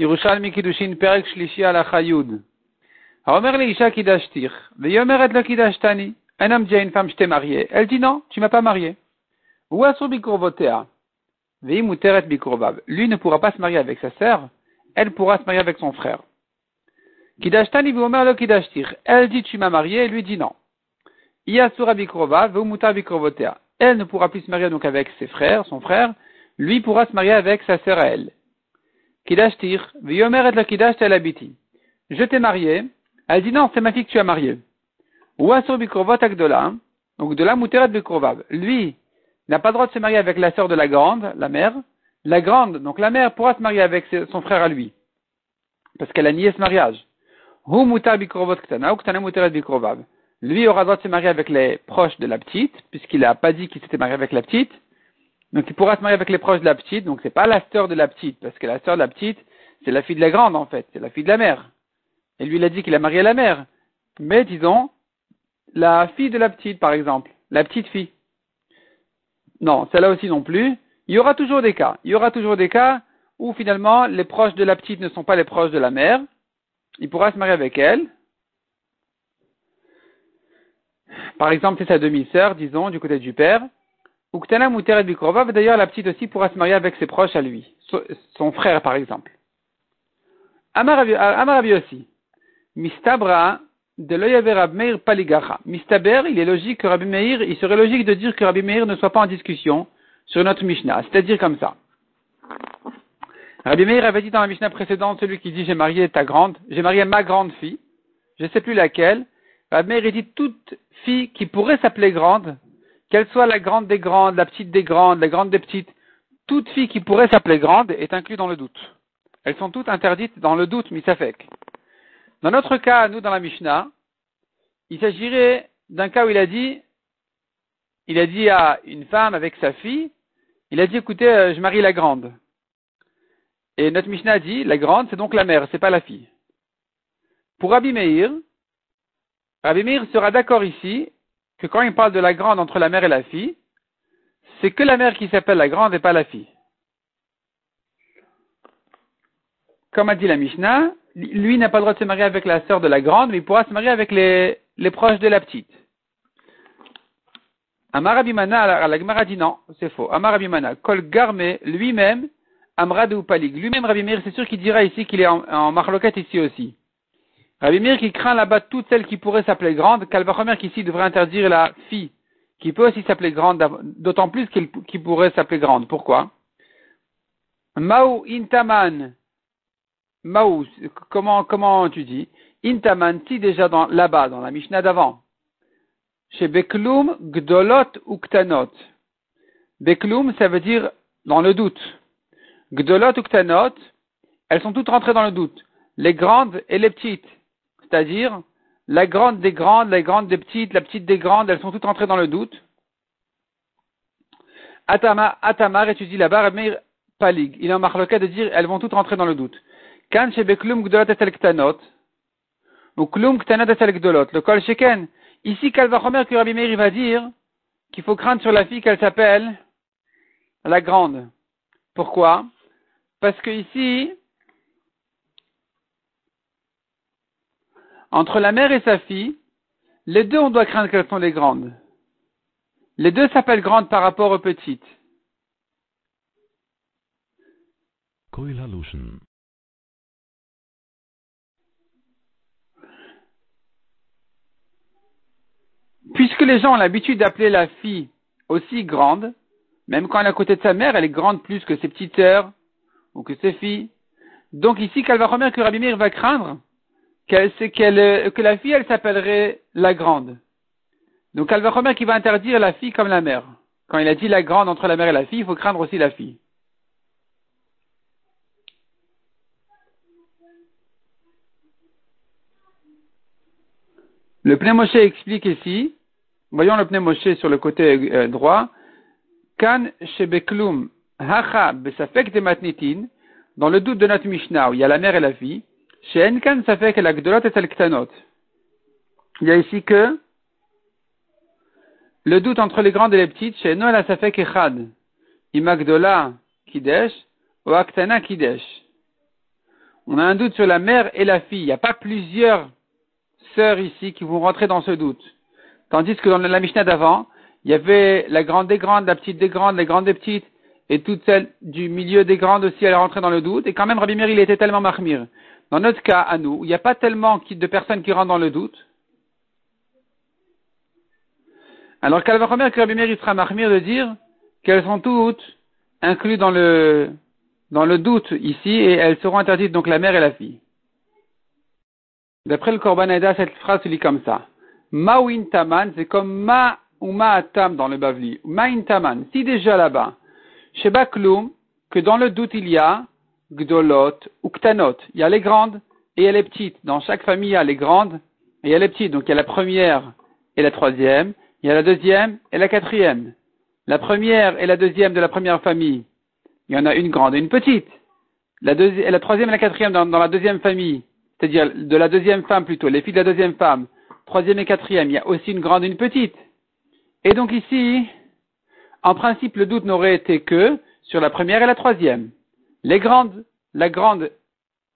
Yerushalmi Kiddushin Perek Shlishi al Achayud. Omer Leisha Kidashtir. Veyomer et le Kidashtani. Un homme dit à une femme, je t'ai marié. Elle dit non, tu m'as pas marié. Ouasu Bikurvotea. Veimuteret Bikurvab. Lui ne pourra pas se marier avec sa sœur. Elle pourra se marier avec son frère. Kidashtani Veomer le Kidashtir. Elle dit, tu m'as marié. Et lui dit non. Iyasura Bikurva. Veumuta Bikurvotea. Elle ne pourra plus se marier donc avec ses frères, son frère. Lui pourra se marier avec sa sœur à elle. Kidashtir, la kidash abiti. Je t'ai marié. Elle dit non, c'est ma fille que tu as mariée. Donc de la muteret bikrovav. Lui n'a pas le droit de se marier avec la sœur de la grande, la mère. La grande, donc la mère pourra se marier avec son frère à lui. Parce qu'elle a nié ce mariage. Bikrovot ktana ktana muteret bikrovav. Lui aura le droit de se marier avec les proches de la petite, puisqu'il n'a pas dit qu'il s'était marié avec la petite. Donc il pourra se marier avec les proches de la petite, donc c'est pas la sœur de la petite, parce que la sœur de la petite, c'est la fille de la grande en fait, c'est la fille de la mère. Et lui il a dit qu'il a marié la mère. Mais disons, la fille de la petite par exemple, la petite fille. Non, celle-là aussi non plus. Il y aura toujours des cas. Il y aura toujours des cas où finalement les proches de la petite ne sont pas les proches de la mère. Il pourra se marier avec elle. Par exemple, c'est sa demi-sœur, disons, du côté du père. Uktana Muteret Bikrova, d'ailleurs la petite aussi pourra se marier avec ses proches à lui, son frère par exemple. Amarabi aussi. Mistabra de l'oyaver Rabbi Meir paligacha. Mistaber, il est logique que Rabbi Meir, il serait logique de dire que Rabbi Meir ne soit pas en discussion sur notre Mishnah, c'est-à-dire comme ça. Rabbi Meir avait dit dans la Mishnah précédente, celui qui dit j'ai marié ta grande, j'ai marié ma grande fille, je ne sais plus laquelle, Rabbi Meir dit toute fille qui pourrait s'appeler grande, qu'elle soit la grande des grandes, la petite des grandes, la grande des petites, toute fille qui pourrait s'appeler grande est inclue dans le doute. Elles sont toutes interdites dans le doute, misafek. Dans notre cas, nous, dans la Mishnah, il s'agirait d'un cas où il a dit, il a dit à une femme avec sa fille, il a dit, écoutez, euh, je marie la grande. Et notre Mishnah dit, la grande, c'est donc la mère, c'est pas la fille. Pour Rabbi Meir, sera d'accord ici que quand il parle de la grande entre la mère et la fille, c'est que la mère qui s'appelle la grande et pas la fille. Comme a dit la Mishnah, lui n'a pas le droit de se marier avec la sœur de la grande, mais il pourra se marier avec les, les proches de la petite. Amar Abimana, la Gemara dit non, c'est faux. Amar Abimana, Kol Garme, lui-même, Amrad ou Palig. Lui-même, Rabbi Meir, c'est sûr qu'il dira ici qu'il est en, en marloquette ici aussi. Rabbi Meir qui craint là-bas toutes celles qui pourraient s'appeler grandes, Kalvachomer qui ici devrait interdire la fille, qui peut aussi s'appeler grande, d'autant plus qu'il pourrait s'appeler grande. Pourquoi? Mao intaman. Mao, comment, comment tu dis? Intaman, si déjà là-bas, dans la Mishnah d'avant. Chez Beklum, Gdolot ou Ktanot. Beklum, ça veut dire dans le doute. Gdolot ou Ktanot, elles sont toutes rentrées dans le doute. Les grandes et les petites c'est-à-dire la grande des grandes, la grande des petites, la petite des grandes, elles sont toutes entrées dans le doute. Atama, Atamar étudie là-bas, Rabbi Palig. Il est en marloquet de dire, elles vont toutes rentrer dans le doute. Kan shebeklum gdolot etel ktanot, ou klum ktanot etel gdolot, le kol sheken. Ici, Kalvachomer que Rabbi Meir va dire qu'il faut craindre sur la fille qu'elle s'appelle la grande. Pourquoi? Parce que ici, Entre la mère et sa fille, les deux, on doit craindre qu'elles sont les grandes. Les deux s'appellent grandes par rapport aux petites. Puisque les gens ont l'habitude d'appeler la fille aussi grande, même quand elle est à côté de sa mère, elle est grande plus que ses petites sœurs ou que ses filles. Donc ici, qu'elle va remettre que Rabbi Meir va craindre que la fille, elle s'appellerait la grande. Donc Alvachomer qui va interdire la fille comme la mère. Quand il a dit la grande entre la mère et la fille, il faut craindre aussi la fille. Le Moshe explique ici, voyons le Moshe sur le côté euh, droit, Kan shebeklum hacha besafek de matnitin, dans le doute de notre Mishnah il y a la mère et la fille, chez Enkan, ça fait que la Gdolot est al Il y a ici que le doute entre les grandes et les petites, chez Noël, ça fait Ima Gdola Kidesh, ou Aktana Kidesh. On a un doute sur la mère et la fille. Il n'y a pas plusieurs sœurs ici qui vont rentrer dans ce doute. Tandis que dans la Mishnah d'avant, il y avait la grande des grandes, la petite des grandes, les grandes des petites, et toutes celles du milieu des grandes aussi, elles rentraient dans le doute. Et quand même, Rabbi Meir, il était tellement marmire. Dans notre cas, à nous, il n'y a pas tellement de personnes qui rentrent dans le doute. Alors remettre que Rabbi Meir, sera marmire de dire qu'elles sont toutes incluses dans le, dans le doute ici, et elles seront interdites, donc la mère et la fille. D'après le Korban cette phrase se lit comme ça. Ma'uin taman, c'est comme ma ou ma'atam dans le Bavli. Ma'in taman. Si déjà là-bas, chez Bakloum, que dans le doute il y a Gdolot ou Ktanot. Il y a les grandes et il y a les petites. Dans chaque famille, il y a les grandes et il y a les petites. Donc il y a la première et la troisième. Il y a la deuxième et la quatrième. La première et la deuxième de la première famille, il y en a une grande et une petite. La, et la troisième et la quatrième dans, la deuxième famille, c'est-à-dire de la deuxième femme plutôt, les filles de la deuxième femme, troisième et quatrième, il y a aussi une grande et une petite. Et donc ici, en principe, le doute n'aurait été que sur la première et la troisième. Les grandes, la grande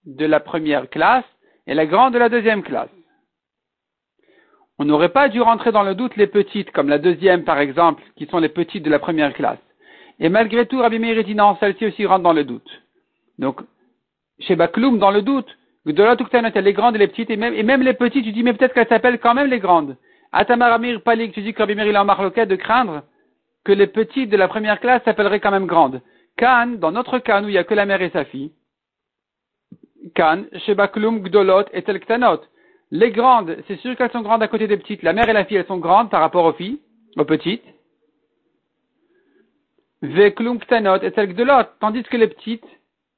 de la première classe et la grande de la deuxième classe. On n'aurait pas dû rentrer dans le doute les petites, comme la deuxième par exemple, qui sont les petites de la première classe. Et malgré tout, Rabbi Meir dit non, celle-ci aussi rentre dans le doute. Donc, chez Bakloum, dans le doute, de y a les grandes et les petites, et même, les petites, tu dis, mais peut-être qu'elles s'appellent quand même les grandes. Atamar Amir Palik, tu dis que Rabbi Meir a en de craindre que les petites de la première classe s'appelleraient quand même grandes. Kan, dans notre cas, où il n'y a que la mère et sa fille, Kan, Shebaklum, Gdolot et Telktanot. Les grandes, c'est sûr qu'elles sont grandes à côté des petites. La mère et la fille, elles sont grandes par rapport aux filles, aux petites. Veklum, Ktanot et Telkdolot. Tandis que les petites,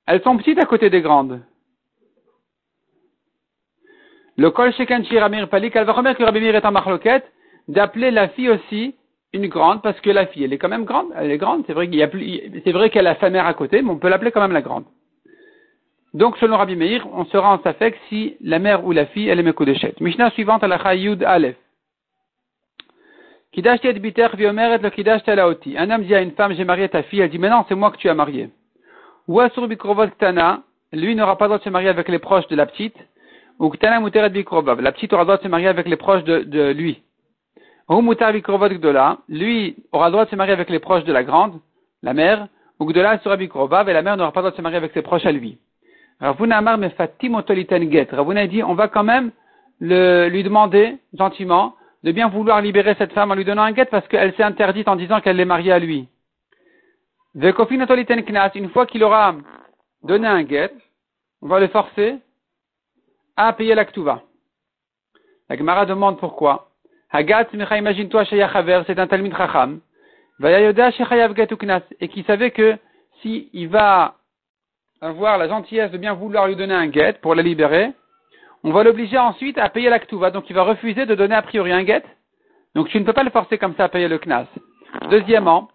elles sont petites à côté des grandes. Le kol shekan shiramir palik, elle va remettre que Rabbi Mir est en marloquette, d'appeler la fille aussi une grande parce que la fille, elle est quand même grande. Elle est grande. C'est vrai qu'il a plus, c'est vrai qu'elle a sa mère à côté, mais on peut l'appeler quand même la grande. Donc, selon Rabbi Meir, on sera en safek si la mère ou la fille, elle est Mekoudeshet. Mishnah suivante à la Chayud Aleph. Et biter viomeret le laoti. Un homme dit à une femme, j'ai marié ta fille, elle dit, mais non, c'est moi que tu as marié. Ou asur bikrovot lui n'aura pas le droit de se marier avec les proches de la petite. Ou ktana muteret. La petite aura le droit de se marier avec les proches de lui lui aura le droit de se marier avec les proches de la grande, la mère, ou Gdola sera Bikrovav, et la mère n'aura pas le droit de se marier avec ses proches à lui. Ravuna Amar Get. Ravuna dit, on va quand même le, lui demander, gentiment, de bien vouloir libérer cette femme en lui donnant un get parce qu'elle s'est interdite en disant qu'elle est mariée à lui. Knas, une fois qu'il aura donné un get, on va le forcer à payer la ktuva. La Gemara demande pourquoi. Hagat, imagine-toi, c'est un Talmud Chacham. Et qui savait que si va avoir la gentillesse de bien vouloir lui donner un guet pour la libérer, on va l'obliger ensuite à payer la Donc il va refuser de donner a priori un guet. Donc tu ne peux pas le forcer comme ça à payer le knas. Deuxièmement,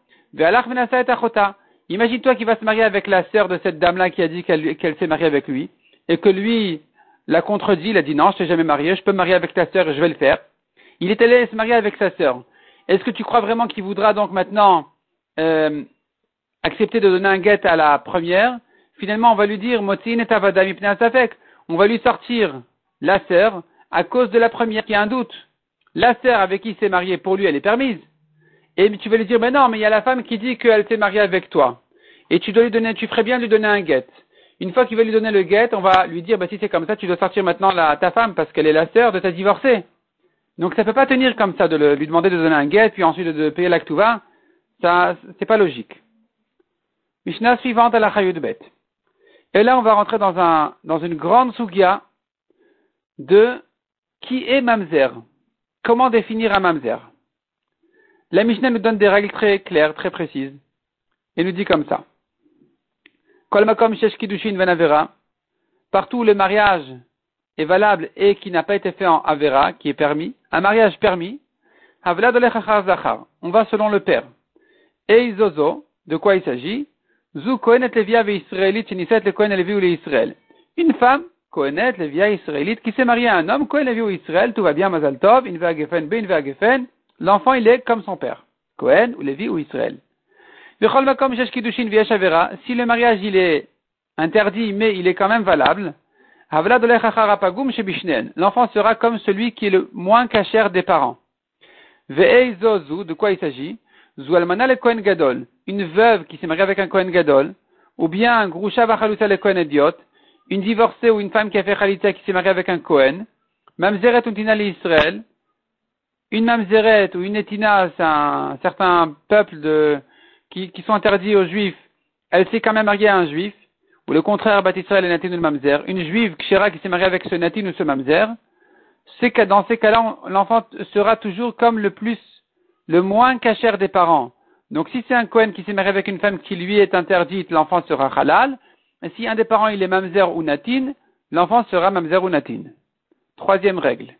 imagine-toi qu'il va se marier avec la sœur de cette dame-là qui a dit qu'elle s'est mariée avec lui, et que lui l'a contredit, il a dit non, je t'ai jamais marié, je peux me marier avec ta sœur et je vais le faire. Il est allé se marier avec sa sœur. Est-ce que tu crois vraiment qu'il voudra donc maintenant euh, accepter de donner un guet à la première? Finalement, on va lui dire on va lui sortir la sœur à cause de la première qui a un doute. La sœur avec qui il s'est marié, pour lui, elle est permise. Et tu vas lui dire, mais non, mais il y a la femme qui dit qu'elle s'est mariée avec toi. Et tu dois lui donner, tu ferais bien de lui donner un guet. Une fois qu'il va lui donner le guet, on va lui dire, bah, si c'est comme ça, tu dois sortir maintenant ta femme parce qu'elle est la sœur de ta divorcée. Donc ça ne peut pas tenir comme ça de lui demander de donner un guet, puis ensuite de, payer l'actuva. Ça, c'est pas logique. Mishnah suivante à la Bet. Et là, on va rentrer dans, un, dans une grande sugia de qui est mamzer. Comment définir un mamzer? La Mishnah nous donne des règles très claires, très précises. Et nous dit comme ça. Kolmakom shesh venavera. Partout où le mariage est valable et qui n'a pas été fait en Avera, qui est permis, un mariage permis, on va selon le père. Et Zozo, de quoi il s'agit? Zu Kohenet Levia Israélite, le Kohen Levi ou Israël. Une femme, Kohenet Levia Israélite, qui s'est mariée à un homme, Kohen Levi ou Israël, tout va bien, Mazal Tov, Inva Gefen, Be Inva Gefen, l'enfant il est comme son père, Kohen ou Levi ou Israël. Si le mariage il est interdit, mais il est quand même valable, L'enfant sera comme celui qui est le moins cachère des parents. de quoi il s'agit? Le Kohen Gadol, une veuve qui s'est mariée avec un Kohen Gadol, ou bien un Grusha Vachaluta le Kohen Idiot, une divorcée ou une femme qui a fait Khalita qui s'est mariée avec un Kohen, Mamzeret Untina Israël, une Mamzeret ou une Etina, c'est un certain peuple de, qui, qui sont interdits aux Juifs, elle s'est quand même mariée à un Juif, ou le contraire, Bat Israël et Natin ou Mamzer, une Juive Kshira qui s'est mariée avec ce Natin ou ce Mamzer, c'est dans ces cas-là, l'enfant sera toujours comme le plus, le moins cachère des parents. Donc si c'est un Kohen qui s'est marié avec une femme qui lui est interdite, l'enfant sera halal. Et si un des parents il est mamzer ou natin, l'enfant sera mamzer ou natin. Troisième règle.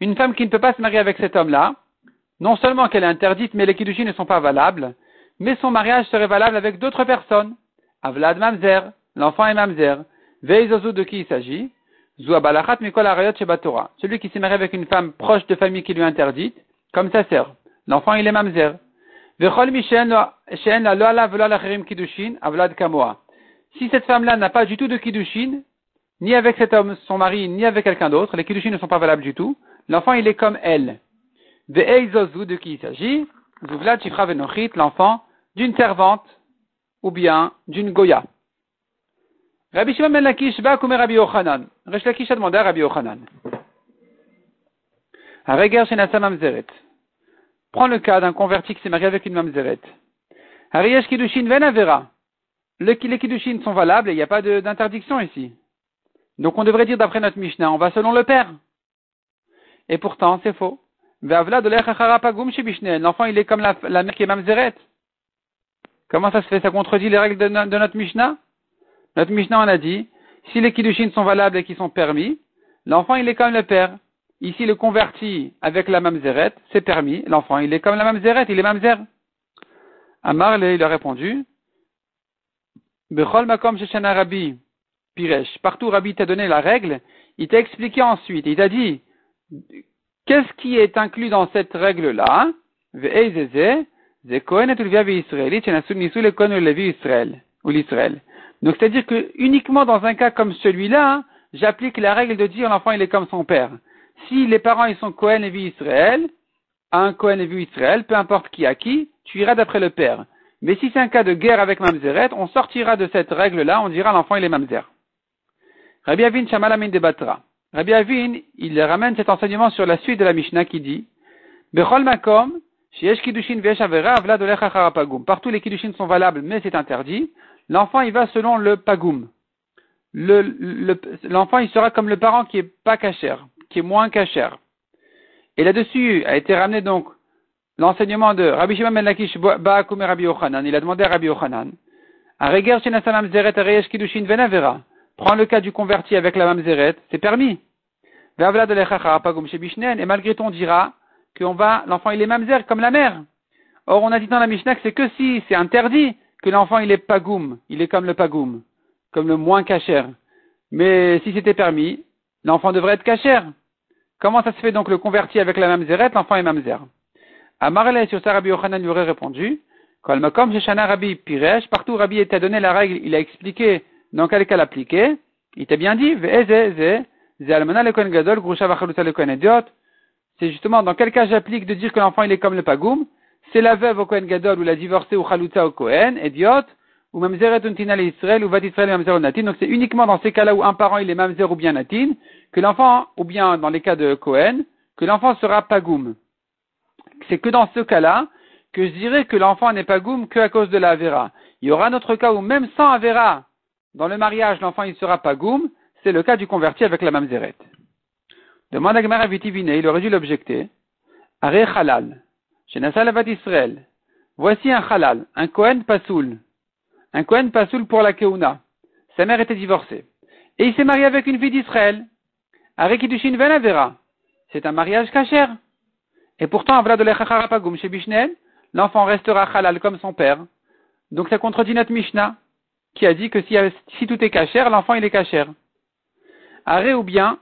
Une femme qui ne peut pas se marier avec cet homme-là, non seulement qu'elle est interdite, mais les kiddushin ne sont pas valables, mais son mariage serait valable avec d'autres personnes. Avlad mamzer, l'enfant est mamzer. Veizozu de qui il s'agit? Celui qui s'est marié avec une femme proche de famille qui lui est interdite, comme sa sœur. L'enfant, il est mamzer. Si cette femme-là n'a pas du tout de kiddushin, ni avec cet homme, son mari, ni avec quelqu'un d'autre, les kiddushin ne sont pas valables du tout, l'enfant, il est comme elle. De qui il s'agit l'enfant d'une servante, ou bien d'une goya. Rabbi Shimon ben Lakish va comme Rabbi Yochanan. Resh Lakish a demandé à Rabbi Yochanan. Hareger Shenasa Mamzeret. Prends le cas d'un converti qui s'est marié avec une Mamzeret. Hariyesh Kiddushin Ven Avera. Les Kiddushin sont valables et il n'y a pas d'interdiction ici. Donc on devrait dire d'après notre Mishnah, on va selon le père. Et pourtant, c'est faux. L'enfant, il est comme la, mère qui est Mamzeret. Comment ça se fait? Ça contredit les règles de, notre Mishnah? Notre Mishnah en a dit, si les kiddushin sont valables et qui sont permis, l'enfant il est comme le père. Ici, le converti avec la mamzeret, c'est permis. L'enfant, il est comme la mamzeret, il est mamzer. Amar, il a répondu, Bechol makom rabbi, piresh. Partout, Rabbi t'a donné la règle, il t'a expliqué ensuite, il t'a dit, qu'est-ce qui est inclus dans cette règle-là? Donc c'est-à-dire que uniquement dans un cas comme celui-là, hein, j'applique la règle de dire l'enfant il est comme son père. Si les parents ils sont Cohen et vie Israël, un Cohen et Israël, peu importe qui a qui, tu iras d'après le père. Mais si c'est un cas de guerre avec Mamzeret, on sortira de cette règle-là, on dira l'enfant il est Mamzer. Rabbi Avin Shamalamin débattra. Rabbi Avin, il ramène cet enseignement sur la suite de la Mishnah qui dit, Bechol makom, Partout les kiddushin sont valables, mais c'est interdit l'enfant il va selon le pagoum. L'enfant il sera comme le parent qui est pas cachère, qui est moins cachère. Et là-dessus a été ramené donc l'enseignement de Rabbi Shimon ben Lakish Ba'akum Rabbi Yochanan. Il a demandé à Rabbi Yochanan. Zeret Kiddushin Venavera. Prends le cas du converti avec la mamzeret, c'est permis. Et malgré tout on dira va, l'enfant il est mamzer comme la mère. Or on a dit dans la Mishnah que c'est que si c'est interdit, que l'enfant il est pagoum, il est comme le pagoum, comme le moins cachère. Mais si c'était permis, l'enfant devrait être cachère. Comment ça se fait donc le converti avec la mamzeret, l'enfant est mamzer? Amarele sur sa Rabbi Yochanan lui aurait répondu, comme chez Shana Rabbi Piresh, partout Rabbi t'a donné la règle, il a expliqué dans quel cas l'appliquer, il t'a bien dit, c'est justement dans quel cas j'applique de dire que l'enfant il est comme le pagoum, c'est la veuve au Kohen Gadol ou la divorcée ou Chaluta au Kohen, idiot, ou Mamzeret Israël ou Vat Israël Mamzer Natin. Donc c'est uniquement dans ces cas-là où un parent il est Mamzer ou bien Natin, que l'enfant, ou bien dans les cas de Kohen, que l'enfant sera Pagoum. C'est que dans ce cas-là que je dirais que l'enfant n'est Pagoum que à cause de la Avera. Il y aura un autre cas où même sans Avera, dans le mariage, l'enfant il sera Pagoum, c'est le cas du converti avec la Mamzeret. Demande à Gemara Vitivine, il aurait dû l'objecter. Are Halal. Chez Israël. Voici un halal, un Kohen Pasoul. Un Kohen Pasoul pour la Keuna. Sa mère était divorcée. Et il s'est marié avec une fille d'Israël. Arekidushin Venavera. C'est un mariage cachère. Et pourtant, chez Bishnel, l'enfant restera halal comme son père. Donc ça contredit notre Mishnah, qui a dit que si, si tout est cachère, l'enfant il est cachère. Aré ou bien,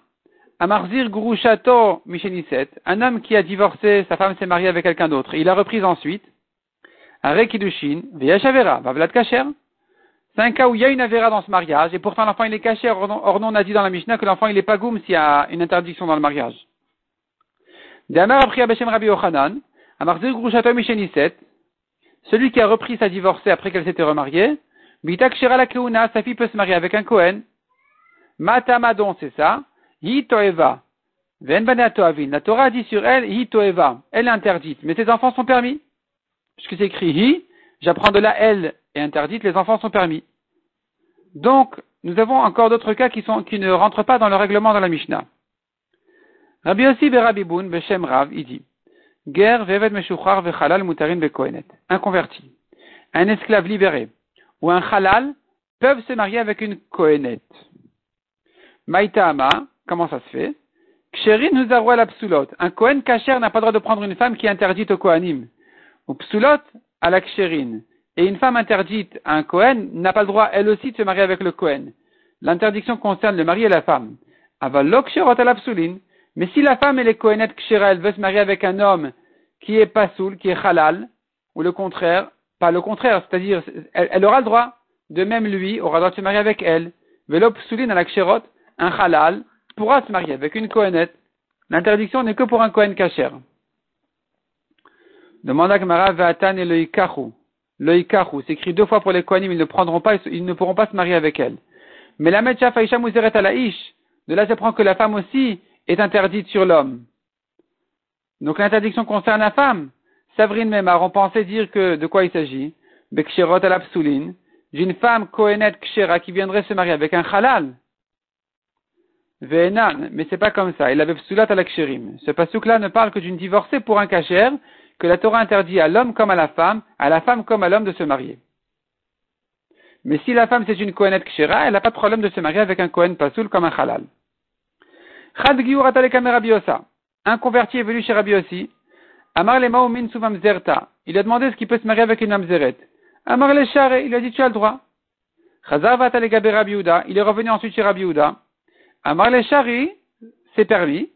Amarzir Gurushato Micheniset, un homme qui a divorcé, sa femme s'est mariée avec quelqu'un d'autre. Il a repris ensuite. Are Kiddushin, Veyashavera, Vavlat Kacher. C'est un cas où il y a une avéra dans ce mariage, et pourtant l'enfant il est caché. Or, non, on a dit dans la Mishnah que l'enfant il est pas goum s'il y a une interdiction dans le mariage. Rabbi Yochanan, Amarzer Grushato Misheniset, celui qui a repris sa divorcée après qu'elle s'était remariée, Shira la Keuna, sa fille peut se marier avec un Kohen. Matamadon, c'est ça. Hi Toeva. Ven La Torah dit sur elle, Hi Toeva. Elle est interdite, mais ses enfants sont permis. Puisque c'est écrit Hi, j'apprends de là elle est interdite, les enfants sont permis. Donc, nous avons encore d'autres cas qui, sont, qui ne rentrent pas dans le règlement de la Mishnah. Rabbi Yossi Rabbi Boun, Beshem Rav, il dit, Ger vevet meshuchar vechalal mutarin bekohenet. Un converti, un esclave libéré, ou un halal peuvent se marier avec une kohenet. Maïtaama, comment ça se fait? Ksherin nous la psulot. Un kohen kacher n'a pas le droit de prendre une femme qui est interdite au kohanim. Ou psulot à la ksherin. Et une femme interdite à un Kohen n'a pas le droit, elle aussi, de se marier avec le Kohen. L'interdiction concerne le mari et la femme. Mais si la femme, elle est Kohenet Kshera, elle veut se marier avec un homme qui est pasoul, qui est halal, ou le contraire, pas le contraire, c'est-à-dire, elle, aura le droit, de même lui, aura le droit de se marier avec elle. Velo psoulin à la un halal, pourra se marier avec une Kohenet. L'interdiction n'est que pour un Kohen Kacher. Demande à Gemara, Vatan et le Loïkahu, c'est écrit deux fois pour les Kohanim, ils ne prendront pas, ils ne pourront pas se marier avec elle. Mais la Metcha Faisha Muzeret Alaïsh, de là s'apprend que la femme aussi est interdite sur l'homme. Donc l'interdiction concerne la femme. Savrine Memar, on pensait dire que, de quoi il s'agit? Bekshirot Alapsoulin, j'ai une femme Kohenet Kshera qui viendrait se marier avec un halal. Ve'enan, mais c'est pas comme ça. Il avait psulat à Ce pasuk-là ne parle que d'une divorcée pour un kacher, que la Torah interdit à l'homme comme à la femme, à la femme comme à l'homme de se marier. Mais si la femme c'est une Kohenet Kshera, elle n'a pas de problème de se marier avec un Kohen Pasoul comme un Halal. Chad Un converti est venu chez Rabbi Yossi. Amar le Maoumin Zerta. Il a demandé ce qu'il peut se marier avec une mamzeret. Amar le Share, il a dit tu as le droit. Chazar Vatalegabe Rabbi Il est revenu ensuite chez Rabbi Yehuda. Amar Shari, c'est permis.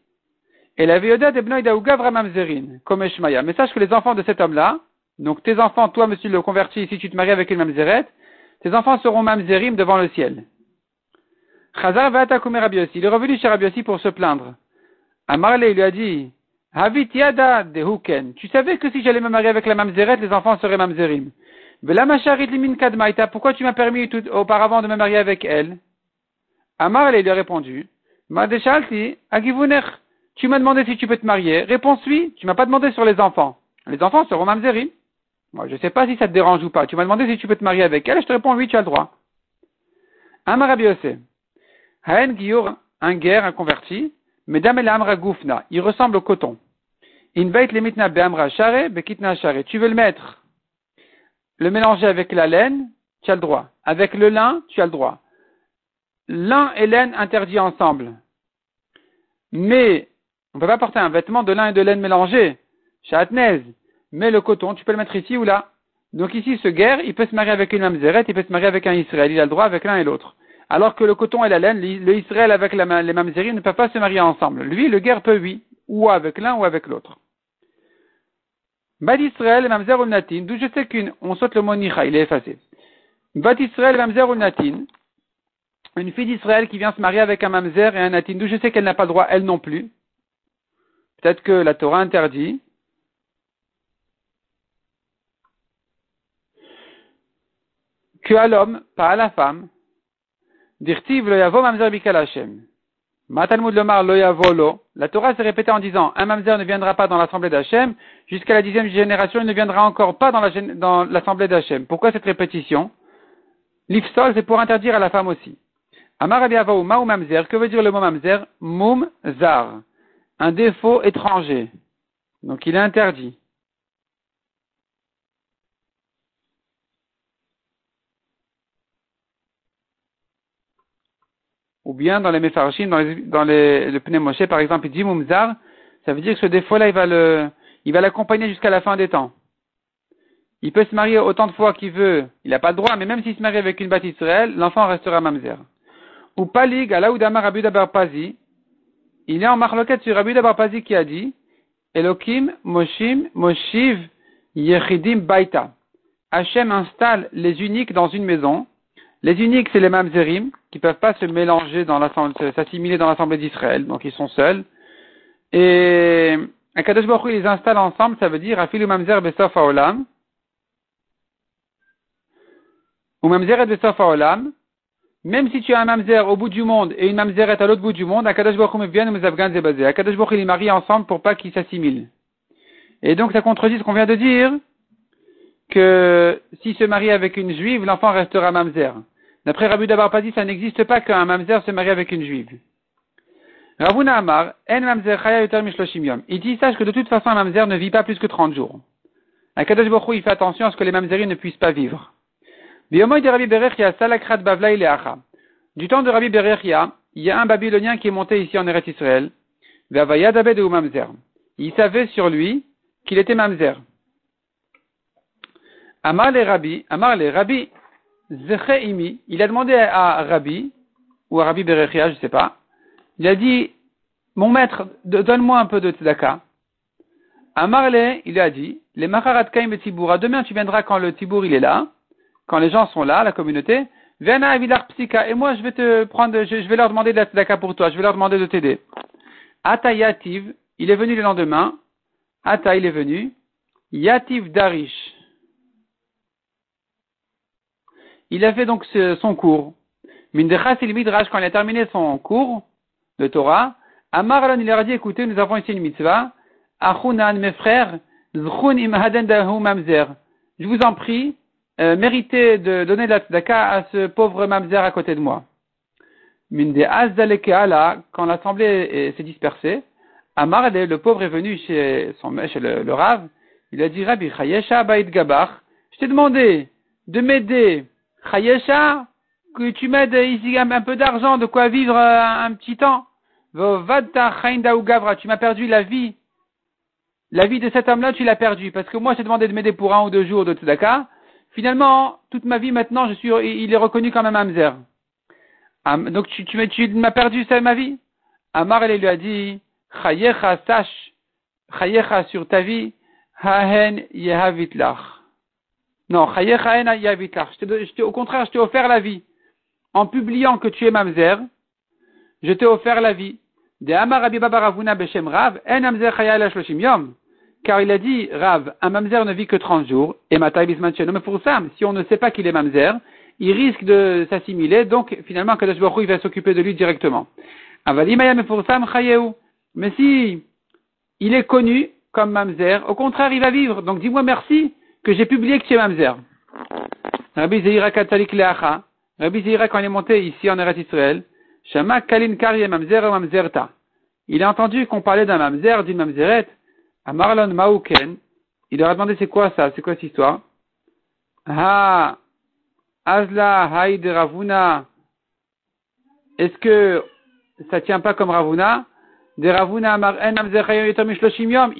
Et la Vioda de Mamzerin, comme Eshmaya. Mais sache que les enfants de cet homme-là, donc tes enfants, toi, monsieur le converti, si tu te maries avec une Mamzeret, tes enfants seront Mamzerim devant le ciel. Chazar va attaquer Rabbi Il est revenu chez Rabbi pour se plaindre. Amarle, il lui a dit, Havit yada de huken. Tu savais que si j'allais me marier avec la Mamzeret, les enfants seraient Mamzerim. kadmaita. Pourquoi tu m'as permis auparavant de me marier avec elle? Amarle, il lui a répondu, Madeshalti, agivunech. Tu m'as demandé si tu peux te marier. Réponse oui. Tu m'as pas demandé sur les enfants. Les enfants seront mamzerim. Moi, je sais pas si ça te dérange ou pas. Tu m'as demandé si tu peux te marier avec elle. Je te réponds oui, tu as le droit. Amarabiose. Haen Giyur, un guerre, un converti. Mesdames et. Il ressemble au coton. Tu veux le mettre, le mélanger avec la laine, tu as le droit. Avec le lin, tu as le droit. Lin et laine interdits ensemble. Mais on ne peut pas porter un vêtement de lin et de laine mélangés. Chatnez. Mais le coton, tu peux le mettre ici ou là. Donc ici, ce guerre, il peut se marier avec une mamzeret, il peut se marier avec un Israël. Il a le droit avec l'un et l'autre. Alors que le coton et la laine, le Israël avec les mamzeries ne peuvent pas se marier ensemble. Lui, le guerre peut, oui. Ou avec l'un ou avec l'autre. Bad Israël et mamzer ou natin, d'où je sais qu'une, on saute le mot nicha, il est effacé. Bad Israël et mamzer ou natin, une fille d'Israël qui vient se marier avec un mamzer et un natin, d'où je sais qu'elle n'a pas droit, elle non plus. Peut-être que la Torah interdit. Que à l'homme, pas à la femme, dirtiv lo yavo mamzer bikal Hashem. Matalmud lomar lo yavo. La Torah s'est répétée en disant, un mamzer ne viendra pas dans l'assemblée d'Hachem, jusqu'à la dixième génération, il ne viendra encore pas dans l'assemblée d'Hachem. Pourquoi cette répétition? L'ifsol, c'est pour interdire à la femme aussi. Amar ou mamzer, que veut dire le mot mamzer? Mum zar un défaut étranger. Donc il est interdit. Ou bien dans les Mefarshim, dans, les, dans les, le par exemple, il dit Mumzar, ça veut dire que ce défaut-là, il va l'accompagner jusqu'à la fin des temps. Il peut se marier autant de fois qu'il veut, il n'a pas le droit, mais même s'il se marie avec une bâtisse Israël, l'enfant restera Mamzer. Ou Palig, Alaoudama Rabu Pazi, il est en marloquette sur Rabbi Dabarpazi qui a dit Elokim Moshim Moshiv Yechidim Baita. Hachem installe les uniques dans une maison. Les uniques, c'est les mamzerim, qui peuvent pas se mélanger dans l'assemblée, s'assimiler dans l'assemblée d'Israël, donc ils sont seuls. Et Akadosh Baruch Hu les installe ensemble, ça veut dire Afilu mamzer besof haolam. Ou mamzer et besof. Même si tu as un mamzer au bout du monde et une mamzeret à l'autre bout du monde, Akadosh Baruch Hu vient nous afghans et basé. Akadosh Baruch Hu les marie ensemble pour pas qu'ils s'assimilent. Et donc ça contredit ce qu'on vient de dire, que s'il se marie avec une juive, l'enfant restera mamzer. D'après Rabbi Dabar ça n'existe pas qu'un mamzer se marie avec une juive. Ravuna Amar, en mamzer chaya yoter yom. Il dit, sache que de toute façon, un mamzer ne vit pas plus que 30 jours. Akadosh Baruch il fait attention à ce que les mamzeris ne puissent pas vivre. Du temps de Rabbi Berechia, il y a un Babylonien qui est monté ici en Eretz Israël. Il savait sur lui qu'il était mamzer. Amar le Rabbi, Amar le Rabbi, Zecheimi, il a demandé à Rabbi, ou à Rabbi Berechia, je ne sais pas, il a dit, mon maître, donne-moi un peu de tzedaka. Amarle, il a dit, les macharat kaim et demain tu viendras quand le tibour il est là, quand les gens sont là, la communauté, Vena Avilar Psika, et moi je vais te prendre, je, vais leur demander de la tzedaka pour toi, je vais leur demander de t'aider. Ata Yativ, il est venu le lendemain, Ata il est venu, Yativ Darish, il a fait donc son cours. Mindechas il Midrash, quand il a terminé son cours de Torah, Amar il leur a dit, écoutez, nous avons ici une mitzvah, Achunan, mes frères, Zchun im mamzer. Je vous en prie, euh, méritez de donner la tzedaka à ce pauvre mamzer à côté de moi. Minde ala, quand l'assemblée s'est dispersée, Amar, le pauvre est venu chez, le, le Rav, il a dit, Rabbi Chayesha Baïd Gabach, je t'ai demandé de m'aider Chayesha, que tu m'aides ici un peu d'argent, de quoi vivre euh, un petit temps. Tu m'as perdu la vie. La vie de cet homme-là, tu l'as perdu. Parce que moi, j'ai demandé de m'aider pour un ou deux jours de tzedaka. Finalement, toute ma vie maintenant, je suis, il est reconnu comme un mamzer. Donc tu, tu, tu m'as perdu ça ma vie. Amar, elle lui a dit, Chayecha, sache, Chayecha sur ta vie, Hahen Yehavitlach. Non, au contraire, je t'ai offert la vie. En publiant que tu es mamzer, je t'ai offert la vie. De Amar Ravuna Beshem Rav, en mamzer yom. Car il a dit, Rav, un mamzer ne vit que 30 jours, et Matai Bisman mais pour ça, si on ne sait pas qu'il est mamzer, il risque de s'assimiler, donc finalement, Kadosh Baruch va s'occuper de lui directement. Mais si il est connu comme mamzer, au contraire, il va vivre. Donc dis-moi merci que j'ai publié que es mamzer. Rabbi Zeira Katalik Leacha, Rabbi Zeira quand il est monté ici en Eretz Israël, Shama Kalin Kari Mamzer ou Mamzerta. Il a entendu qu'on parlait d'un mamzer, d'une mamzeret, à Marlon Mauken. Il leur a demandé c'est quoi ça, c'est quoi cette histoire? Ah, Azla Haïd Ravuna. Est-ce que ça tient pas comme Ravuna? Il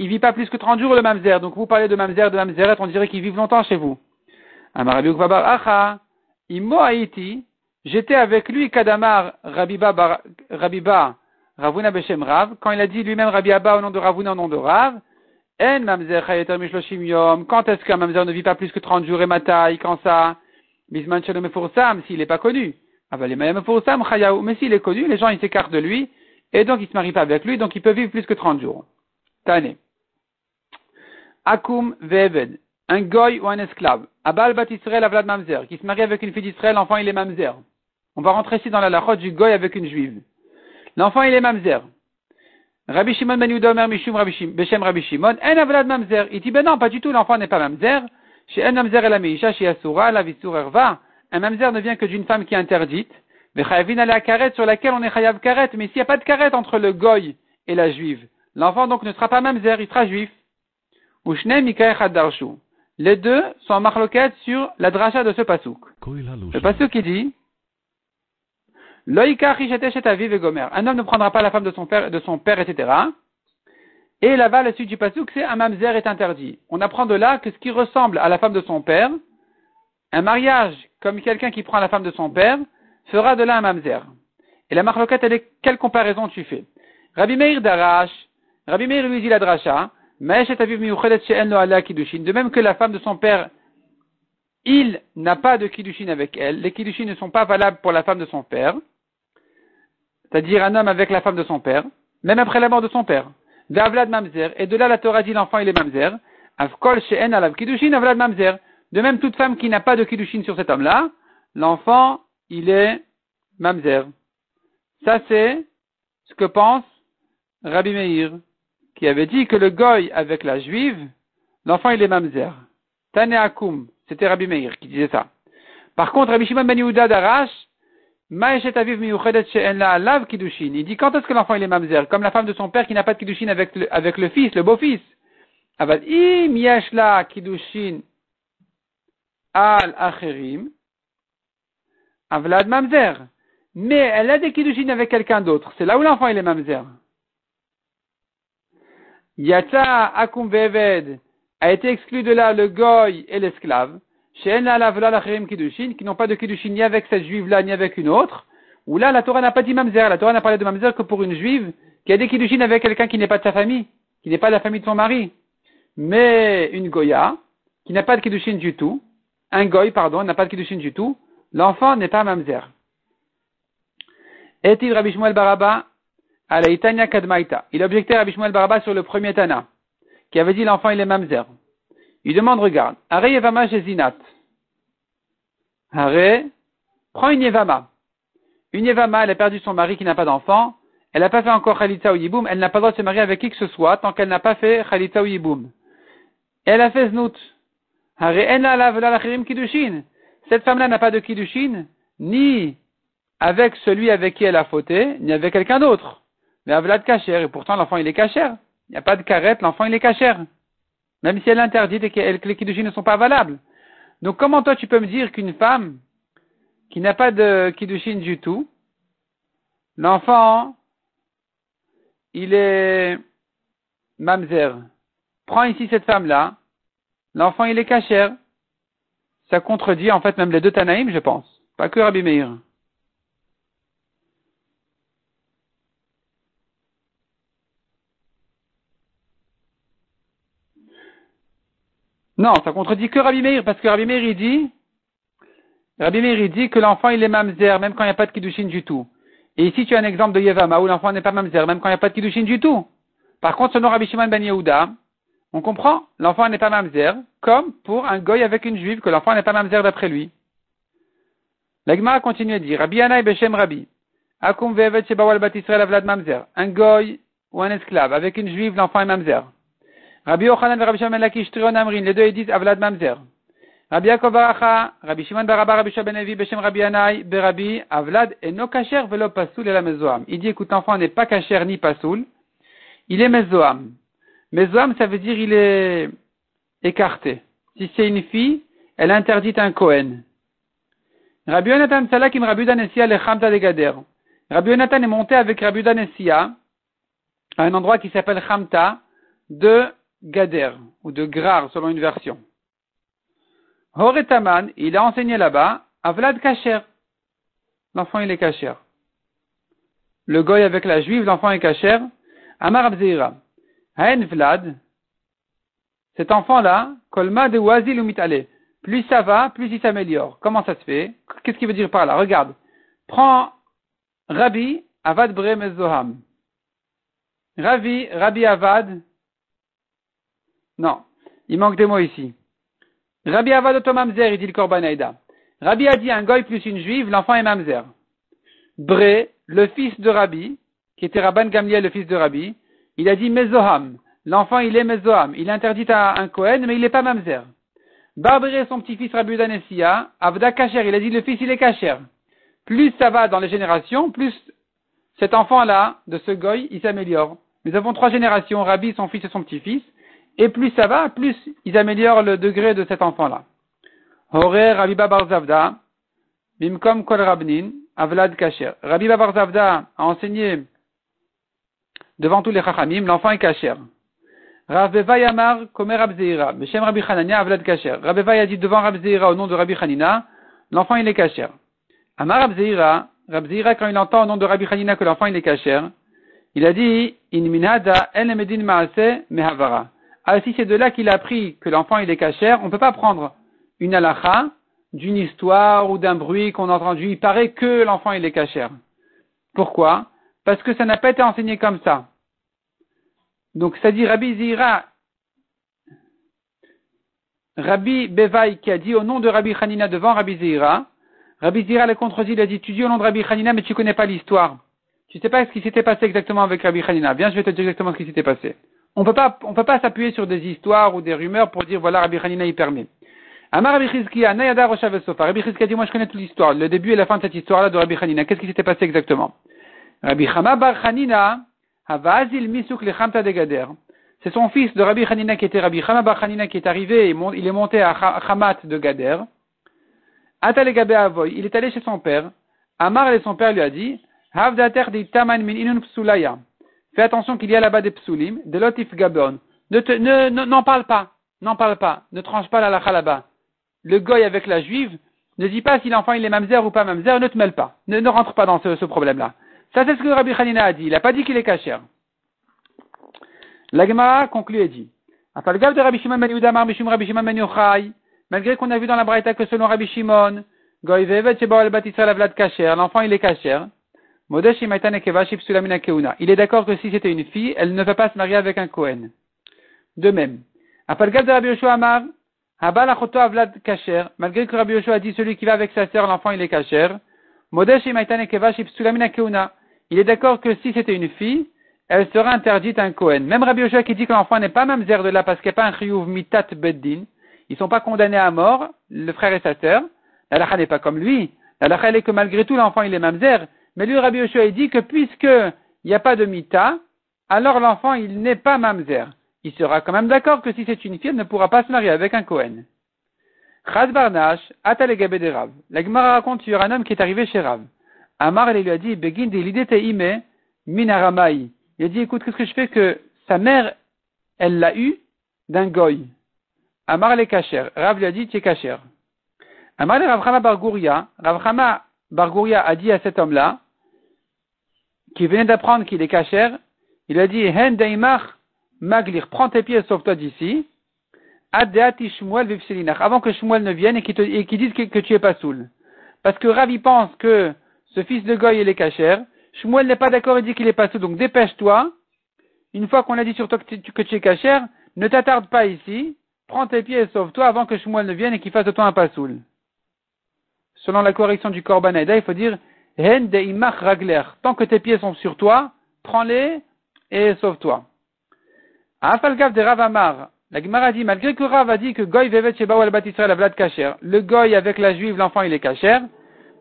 vit pas plus que 30 jours le mamzer. Donc vous parlez de mamzer, de mamzeret, on dirait qu'il vit longtemps chez vous. J'étais avec lui, Kadamar, Rabiba, Rabiba, Ravuna Beshem Rav, quand il a dit lui-même Rabbi Abba au nom de Ravuna au nom de Rav, En Mamzer Yom, quand est-ce qu'un Mamzer ne vit pas plus que 30 jours et mataï, quand ça, Bisman Shalom s'il n'est pas connu. Sam Chayaou, mais s'il est connu, les gens ils s'écartent de lui, et donc il ne se marie pas avec lui, donc il peut vivre plus que 30 jours. Tane. Akum Veved, un goy ou un esclave. Abal bat Israël Avlad Mamzer, qui se marie avec une fille d'Israël, l'enfant il est Mamzer. On va rentrer ici dans la lachot du goy avec une juive. L'enfant il est Mamzer. Rabbi Shimon ben Yudomer Mishum Beshem Rabbi Shimon, en Avlad Mamzer. Il dit ben non, pas du tout, l'enfant n'est pas Mamzer. Chez en Mamzer et la Meisha, chez Asura, la Visur Erva. Un Mamzer ne vient que d'une femme qui est interdite. Mais Chayavin la karet sur laquelle on est Chayav karet. Mais s'il n'y a pas de karet entre le goy et la juive, l'enfant donc ne sera pas mamzer, il sera juif. Ushne Les deux sont en marloquette sur la dracha de ce pasouk. Le pasouk qui dit, un homme ne prendra pas la femme de son père, de son père etc. Et là-bas, la suite du pasouk, c'est un mamzer est interdit. On apprend de là que ce qui ressemble à la femme de son père, un mariage comme quelqu'un qui prend la femme de son père, fera de là un mamzer. Et la marloquette, elle est, quelle comparaison tu fais? Rabbi Meir d'Arash, Rabbi Meir lui dit la dracha, de même que la femme de son père il n'a pas de kiddushin avec elle, les kiddushin ne sont pas valables pour la femme de son père, c'est-à-dire un homme avec la femme de son père, même après la mort de son père. D'Avlad Mamzer, et de là la Torah dit l'enfant il est Mamzer, Avkol She'en Alav Kiddushin Avlad Mamzer. De même, toute femme qui n'a pas de Kiddushin sur cet homme-là, l'enfant il est Mamzer. Ça c'est ce que pense Rabbi Meir, qui avait dit que le goy avec la juive, l'enfant il est Mamzer. Tane Akum, c'était Rabbi Meir qui disait ça. Par contre, Rabbi Shimon Ben Yehuda d'Arash, il dit quand est-ce que l'enfant il est mamzer? Comme la femme de son père qui n'a pas de kiddushin avec le, fils, le beau-fils. Avad im yashla kiddushin al acherim. Avlad mamzer. Mais elle a des kiddushin avec quelqu'un d'autre. C'est là où l'enfant il est mamzer. Yata akum veved a été exclu de là le goy et l'esclave qui n'ont pas de kiddushin ni avec cette juive-là, ni avec une autre, où là, la Torah n'a pas dit mamzer, la Torah n'a parlé de mamzer que pour une juive qui a des kiddushin avec quelqu'un qui n'est pas de sa famille, qui n'est pas de la famille de son mari. Mais une goya, qui n'a pas de kiddushin du tout, un goy, pardon, n'a pas de kiddushin du tout, l'enfant n'est pas mamzer. Est-il Rabbi Shmuel Baraba? À la Itania Kadmaita Il objectait Rabbi Shmuel Baraba sur le premier Tana, qui avait dit l'enfant il est mamzer. Il demande, regarde, Are Yevama Zinat. Are, prends une Yevama. Une Yevama, elle a perdu son mari qui n'a pas d'enfant. Elle n'a pas fait encore Khalitza ou Yiboum. Elle n'a pas le droit de se marier avec qui que ce soit tant qu'elle n'a pas fait Khalitza ou Yiboum. Elle a fait Znout. Are Ena la Kiddushin. Cette femme-là n'a pas de Kiddushin, ni avec celui avec qui elle a fauté, ni avec quelqu'un d'autre. Mais Avlad Kacher, et pourtant l'enfant il est Kacher. Il n'y a pas de carette, l'enfant il est Kacher. Même si elle interdit et que les kiddushin ne sont pas valables. Donc comment toi tu peux me dire qu'une femme qui n'a pas de kiddushin du tout, l'enfant, il est mamzer. Prends ici cette femme-là, l'enfant il est cachère. Ça contredit en fait même les deux Tanaïm, je pense. Pas que Rabbi Meir. Non, ça contredit que Rabbi Meir, parce que Rabbi Meir, il dit, Rabbi Meir, dit que l'enfant, il est mamzer, même quand il n'y a pas de kiddushin du tout. Et ici, tu as un exemple de Yevama, où l'enfant n'est pas mamzer, même quand il n'y a pas de kiddushin du tout. Par contre, selon Rabbi Shimon ben Yehuda, on comprend, l'enfant n'est pas mamzer, comme pour un goy avec une juive, que l'enfant n'est pas mamzer d'après lui. L'Agmara continue à dire, Rabbi Anaï Beshem Rabbi, Akum ve'evet shebawal bat avlad mamzer, un goy ou un esclave, avec une juive, l'enfant est mamzer. Rabbi Yochanan et Rabbi Shimon Lakish Trion Amrin, les deux ils disent Avlad Mamzer. Rabbi Yaakov Rabbi Shimon Baraba, Rabbi Shabenevi, Beshem Rabbi Anai, Berabi, Avlad, et no kacher velo pasoul et la mezoam. Il dit, écoute, l'enfant n'est pas kacher ni pasoul, il est mezoam. Mezoam, ça veut dire il est écarté. Si c'est une fille, elle interdit un Kohen. Rabbi Yonatan Salakim Rabbi Danessia le Chamta de Gader. Rabbi Yonatan est monté avec Rabbi à un endroit qui s'appelle Chamta de Gader, ou de Grar, selon une version. Horetaman, il a enseigné là-bas, à Vlad Kacher. L'enfant, il est Kacher. Le goy avec la juive, l'enfant est Kacher. Amar Abzeira. Haen Vlad, cet enfant-là, Kolma de Wazil. Plus ça va, plus il s'améliore. Comment ça se fait? Qu'est-ce qu'il veut dire par là? Regarde. Prends Rabbi Avad Bre Mezoham. Rabbi, Rabbi Avad, non, il manque des mots ici. Rabbi Avad Mamzer, il dit le Korban Rabbi a dit un goy plus une juive, l'enfant est Mamzer. Bré, le fils de Rabbi, qui était Rabban Gamliel, le fils de Rabbi, il a dit Mezoham. L'enfant, il est Mezoham. Il interdit à un Kohen, mais il n'est pas Mamzer. Barbré, son petit-fils Rabbi Udanessia, Avda Kacher, il a dit le fils, il est Kacher. Plus ça va dans les générations, plus cet enfant-là, de ce goy, il s'améliore. Nous avons trois générations, Rabbi, son fils et son petit-fils. Et plus ça va, plus ils améliorent le degré de cet enfant-là. Horer Rabbi Barzavda, Bimkom Kol Rabnin, Avlad Kacher. Rabbi Barzavda a enseigné devant tous les Chachamim, l'enfant est Kacher. Raveva Yamar Komer Rabzeira, Rabbi Hanania Avlad Kacher. Raveva a dit devant Rabzeira au nom de Rabbi l'enfant il est Kacher. Amar Rabzeira, Rabzeira quand il entend au nom de Rabbi Hanina que l'enfant il est Kacher, il a dit, In minada en medin maase mehavara. Ah, si c'est de là qu'il a appris que l'enfant il est cachère, on ne peut pas prendre une halakha d'une histoire ou d'un bruit qu'on a entendu. Il paraît que l'enfant il est cachère. Pourquoi? Parce que ça n'a pas été enseigné comme ça. Donc, ça dit Rabbi Zira, Rabbi Bevaï qui a dit au nom de Rabbi Hanina devant Rabbi Zira, Rabbi Zira le contredit, il a dit, tu dis au nom de Rabbi Hanina, mais tu connais pas l'histoire. Tu sais pas ce qui s'était passé exactement avec Rabbi Hanina. Viens, je vais te dire exactement ce qui s'était passé. On peut pas, on peut pas s'appuyer sur des histoires ou des rumeurs pour dire, voilà, Rabbi Hanina, il permet. Amar Rabbi Chizkiya, Nayada. Rabbi dit, moi, je connais toute l'histoire, le début et la fin de cette histoire-là de Rabbi Hanina. Qu'est-ce qui s'était passé exactement? Rabbi Chama Bar Hanina, Havazil Misuk de C'est son fils de Rabbi Hanina qui était Rabbi Chama Bar Hanina qui est arrivé, il est monté à Hamat de Gader. Avoy, il est allé chez son père. Amar et son père lui a dit, Taman min inun psulaya. Fais attention qu'il y a là-bas des psulim, de lotif gabon. Ne n'en parle pas, n'en parle pas, ne tranche pas la lacha là-bas. Le goy avec la juive, ne dis pas si l'enfant il est mamzer ou pas mamzer, ne te mêle pas, ne, ne rentre pas dans ce, ce problème-là. Ça c'est ce que Rabbi Hanina a dit, il n'a pas dit qu'il est caché. La Gemara conclut et dit, de Rabbi Shimon ben Yehuda, Rabbi Shimon ben Yochai, Malgré qu'on a vu dans la Braïta que selon Rabbi Shimon, l'enfant il est kacher. Il est d'accord que si c'était une fille, elle ne va pas se marier avec un Kohen. De même. de Rabbi Yoshua Amar, malgré que Rabbi Yoshua a dit celui qui va avec sa sœur, l'enfant il est kacher. Il est d'accord que si c'était une fille, elle sera interdite à un Kohen. Même Rabbi Yoshua qui dit que l'enfant n'est pas même zer de là parce qu'il n'y a pas un chiyuv mitat beddin, ils sont pas condamnés à mort, le frère et sa sœur. La n'est pas comme lui. La est que malgré tout l'enfant il est mamzer. Mais lui, Rabbi Yoshua, il dit que puisque il n'y a pas de mita, alors l'enfant il n'est pas mamzer. Il sera quand même d'accord que si c'est une fille, elle ne pourra pas se marier avec un Kohen. Chaz Barnash, Rav. La Gemara raconte sur un homme qui est arrivé chez Rav. Amar, il lui a dit, Begin l'idée ime, minaramai. Il a dit, écoute, qu'est-ce que je fais que sa mère, elle l'a eu d'un goy. Amar le kacher. Rav lui a dit, tu es kacher. Amar le Ravchama Bargouria. Ravchama Bargouria a dit à cet homme-là, qui venait d'apprendre qu'il est kacher, il a dit, Hen deimach maglir, prends tes pieds et sauve-toi d'ici. Addeati Shmuel Avant que Shmuel ne vienne et qu'il dise que, tu es pas saoul. Parce que Rav pense que ce fils de Goy il est kacher. Shmuel n'est pas d'accord et dit qu'il est pas saoul. Donc dépêche-toi. Une fois qu'on a dit sur toi que tu, es kacher, ne t'attarde pas ici prends tes pieds et sauve-toi avant que Shmuel ne vienne et qu'il fasse de toi un pasoul. Selon la correction du Korban il faut dire Hen de ragler. Tant que tes pieds sont sur toi, prends-les et sauve-toi. Afalgav de Rav Amar, la Gemara dit, malgré que Rav a dit que Goy vevet sheba ou al la vlad kacher, le Goy avec la juive, l'enfant il est kacher,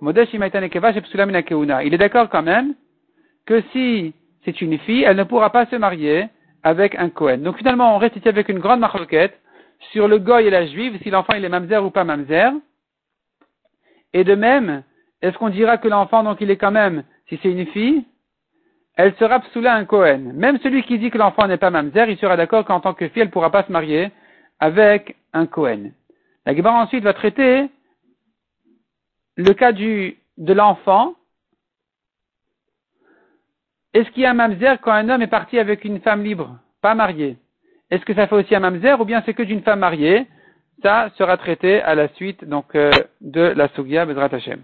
Il est d'accord quand même que si c'est une fille, elle ne pourra pas se marier avec un Kohen. Donc finalement, on reste ici avec une grande marloquette sur le goy et la juive, si l'enfant il est mamzer ou pas mamzer. Et de même, est-ce qu'on dira que l'enfant, donc il est quand même, si c'est une fille, elle sera psoula un Cohen. Même celui qui dit que l'enfant n'est pas mamzer, il sera d'accord qu'en tant que fille, elle ne pourra pas se marier avec un Cohen. La Gemara ensuite va traiter le cas du, de l'enfant. Est-ce qu'il y a un mamzer quand un homme est parti avec une femme libre, pas mariée? Est-ce que ça fait aussi un mamzer ou bien c'est que d'une femme mariée? Ça sera traité à la suite donc euh, de la Sugia Bezrat Hashem.